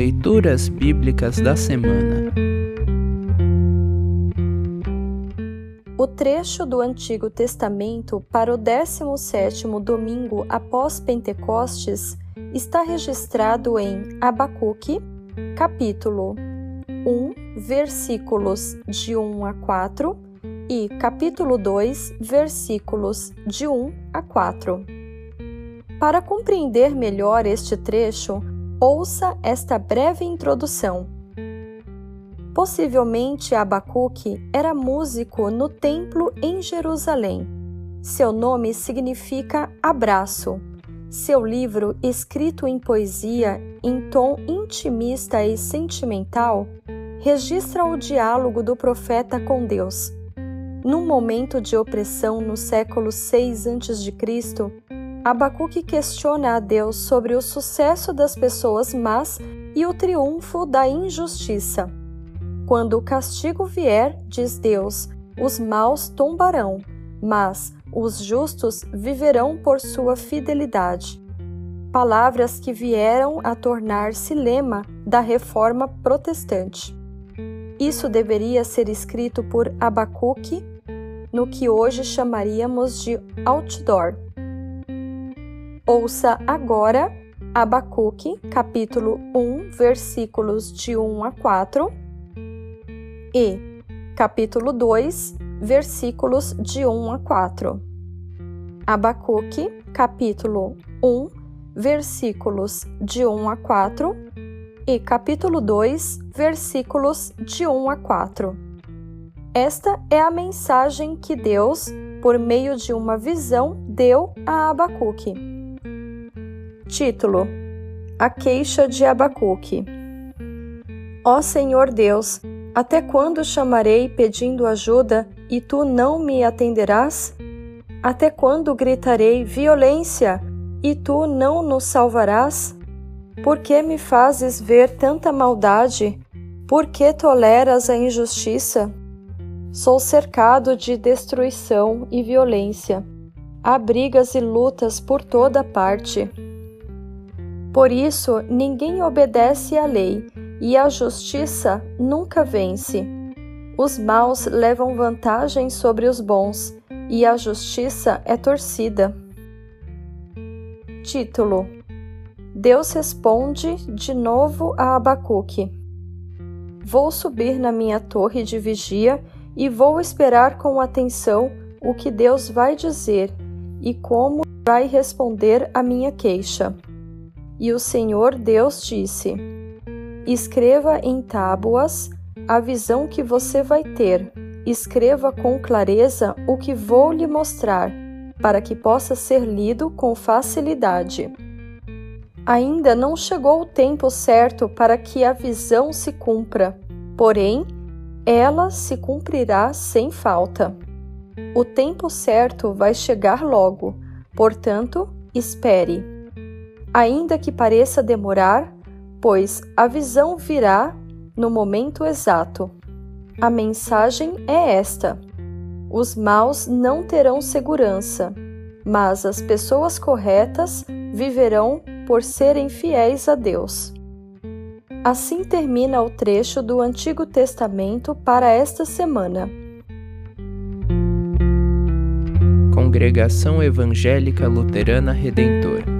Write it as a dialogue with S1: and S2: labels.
S1: Leituras Bíblicas da Semana.
S2: O trecho do Antigo Testamento para o 17º domingo após Pentecostes está registrado em Abacuque, capítulo 1, versículos de 1 a 4 e capítulo 2, versículos de 1 a 4. Para compreender melhor este trecho, ouça esta breve introdução. Possivelmente Abacuque era músico no templo em Jerusalém. Seu nome significa abraço. Seu livro, escrito em poesia em tom intimista e sentimental, registra o diálogo do profeta com Deus. Num momento de opressão no século 6 a.C., Abacuque questiona a Deus sobre o sucesso das pessoas más e o triunfo da injustiça. Quando o castigo vier, diz Deus, os maus tombarão, mas os justos viverão por sua fidelidade. Palavras que vieram a tornar-se lema da reforma protestante. Isso deveria ser escrito por Abacuque no que hoje chamaríamos de outdoor Ouça agora Abacuque, capítulo 1, versículos de 1 a 4 e capítulo 2, versículos de 1 a 4. Abacuque, capítulo 1, versículos de 1 a 4 e capítulo 2, versículos de 1 a 4. Esta é a mensagem que Deus, por meio de uma visão, deu a Abacuque. Título: A queixa de Abacuque. Ó Senhor Deus, até quando chamarei pedindo ajuda e tu não me atenderás? Até quando gritarei violência e tu não nos salvarás? Por que me fazes ver tanta maldade? Por que toleras a injustiça? Sou cercado de destruição e violência. Há brigas e lutas por toda parte. Por isso, ninguém obedece à lei e a justiça nunca vence. Os maus levam vantagem sobre os bons e a justiça é torcida. Título: Deus responde de novo a Abacuque. Vou subir na minha torre de vigia e vou esperar com atenção o que Deus vai dizer e como vai responder à minha queixa. E o Senhor Deus disse: Escreva em tábuas a visão que você vai ter. Escreva com clareza o que vou lhe mostrar, para que possa ser lido com facilidade. Ainda não chegou o tempo certo para que a visão se cumpra, porém, ela se cumprirá sem falta. O tempo certo vai chegar logo, portanto, espere ainda que pareça demorar, pois a visão virá no momento exato. A mensagem é esta: os maus não terão segurança, mas as pessoas corretas viverão por serem fiéis a Deus. Assim termina o trecho do Antigo Testamento para esta semana.
S1: Congregação Evangélica Luterana Redentor